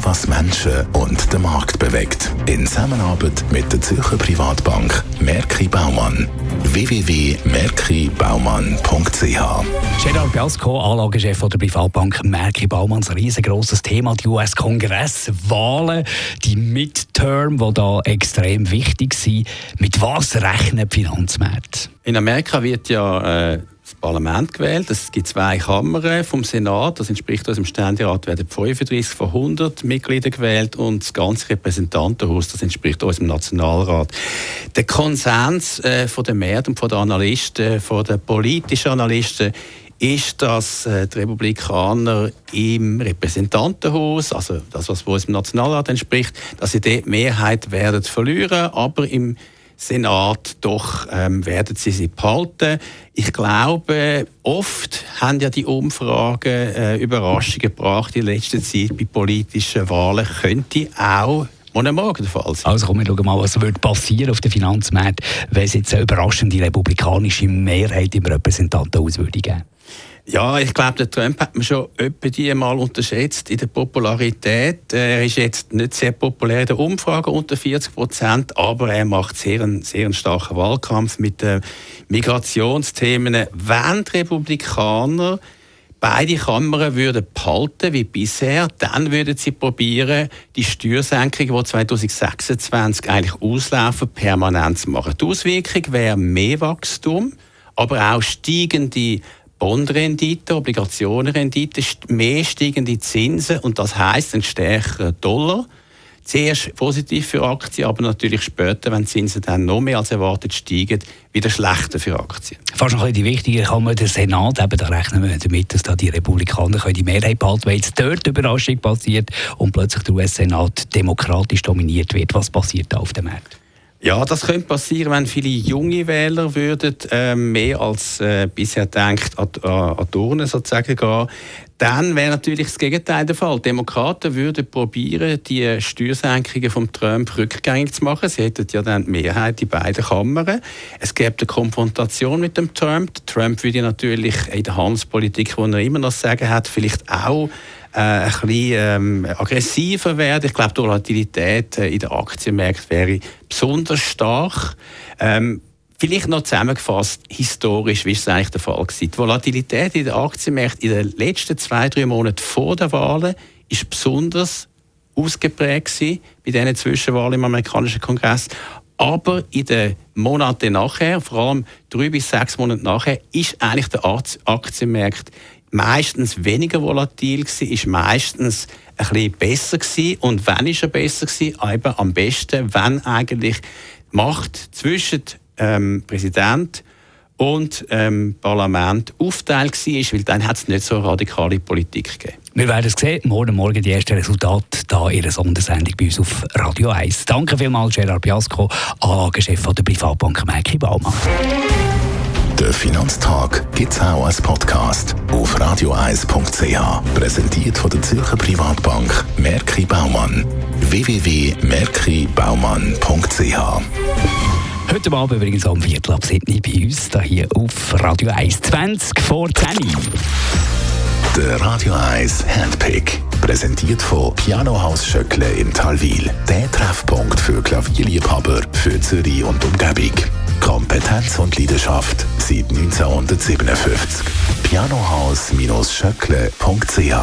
Verstehen, was Menschen und den Markt bewegt. In Zusammenarbeit mit der Zürcher Privatbank Merki Baumann. www.merkibaumann.ch Gerard Biasco, Anlagechef der Privatbank Merki Baumann, ein riesengroßes Thema, die US-Kongresswahlen, die Midterm, die da extrem wichtig sind. Mit was rechnen die Finanzmärkte? In Amerika wird ja äh, das Parlament gewählt. Es gibt zwei Kammern vom Senat. Das entspricht unserem Ständerat werden 35 von 100 Mitgliedern gewählt und das ganze Repräsentantenhaus, das entspricht unserem Nationalrat. Der Konsens äh, von der Mehrheit und von den Analysten, von den politischen Analysten, ist, dass äh, die Republikaner im Repräsentantenhaus, also das, was unserem Nationalrat entspricht, dass sie die Mehrheit werden verlieren, aber im Senat, doch ähm, werden sie sie behalten. Ich glaube, oft haben ja die Umfragen äh, Überraschungen gebracht in letzter Zeit bei politischen Wahlen. Könnte auch. Also komm, wir schauen mal, was wird passieren auf den Finanzmärkten, wenn es jetzt eine überraschende republikanische Mehrheit im Repräsentantenhaus würde geben. Ja, ich glaube, der Trump hat man schon etwa die mal unterschätzt in der Popularität. Er ist jetzt nicht sehr populär in der Umfrage unter 40 Prozent, aber er macht sehr einen, sehr einen starken Wahlkampf mit den Migrationsthemen. Wenn die Republikaner beide Kammern würden behalten wie bisher, dann würden sie probieren, die Steuersenkung, die 2026 eigentlich auslaufen, permanent zu machen. Die Auswirkung wäre mehr Wachstum, aber auch steigende Bondrendite, Obligationenrendite, mehr steigende Zinsen und das heißt ein stärkerer Dollar. Zuerst positiv für Aktien, aber natürlich später, wenn die Zinsen dann noch mehr als erwartet steigen, wieder schlechter für Aktien. Fast noch ein bisschen wichtige Kammer, der Senat, eben, da rechnen wir damit, dass da die Republikaner die Mehrheit behalten wenn jetzt dort Überraschung passiert und plötzlich der US-Senat demokratisch dominiert wird. Was passiert da auf dem Markt? Ja, das könnte passieren, wenn viele junge Wähler würden, äh, mehr als äh, bisher denkt an, an Turnen sozusagen gehen. Dann wäre natürlich das Gegenteil der Fall. Die Demokraten würden probieren, die Steuersenkungen von Trump rückgängig zu machen. Sie hätten ja dann die Mehrheit in beiden Kammern. Es gäbe eine Konfrontation mit dem Trump. Trump würde natürlich in der Handelspolitik, wo er immer noch sagen hat, vielleicht auch äh, ein bisschen ähm, aggressiver werden. Ich glaube, die Volatilität äh, in den Aktienmärkten wäre besonders stark. Ähm, Vielleicht noch zusammengefasst, historisch, wie ist es eigentlich der Fall gewesen? Die Volatilität in den Aktienmärkten in den letzten zwei, drei Monaten vor der Wahlen ist besonders ausgeprägt gewesen, bei diesen Zwischenwahlen im amerikanischen Kongress. Aber in den Monaten nachher, vor allem drei bis sechs Monate nachher, ist eigentlich der Aktienmarkt meistens weniger volatil gewesen, ist meistens ein bisschen besser gewesen. Und wenn ist er besser gewesen? Eben am besten, wenn eigentlich Macht zwischen ähm, Präsident und ähm, Parlament aufteilt war, weil dann hat es nicht so radikale Politik gegeben. Wir werden es sehen, morgen Morgen die ersten Resultate da in einer Sondersendung bei uns auf Radio 1. Danke vielmals, Gerard Biasco, Anlagechef der Privatbank Merki Baumann. Der Finanztag gibt es auch als Podcast auf radioeis.ch. Präsentiert von der Zürcher Privatbank Merki Baumann. www.merkibaumann.ch Heute Abend übrigens um Viertel ab 7 bei uns, hier auf Radio 1, 20 vor 10 Der Radio 1 Handpick. Präsentiert von Pianohaus Schöckle in Talwil. Der Treffpunkt für Klavierliebhaber für Zürich und Umgebung. Kompetenz und Leidenschaft seit 1957. Pianohaus-schöckle.ch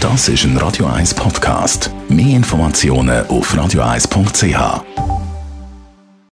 Das ist ein Radio 1 Podcast. Mehr Informationen auf radio1.ch.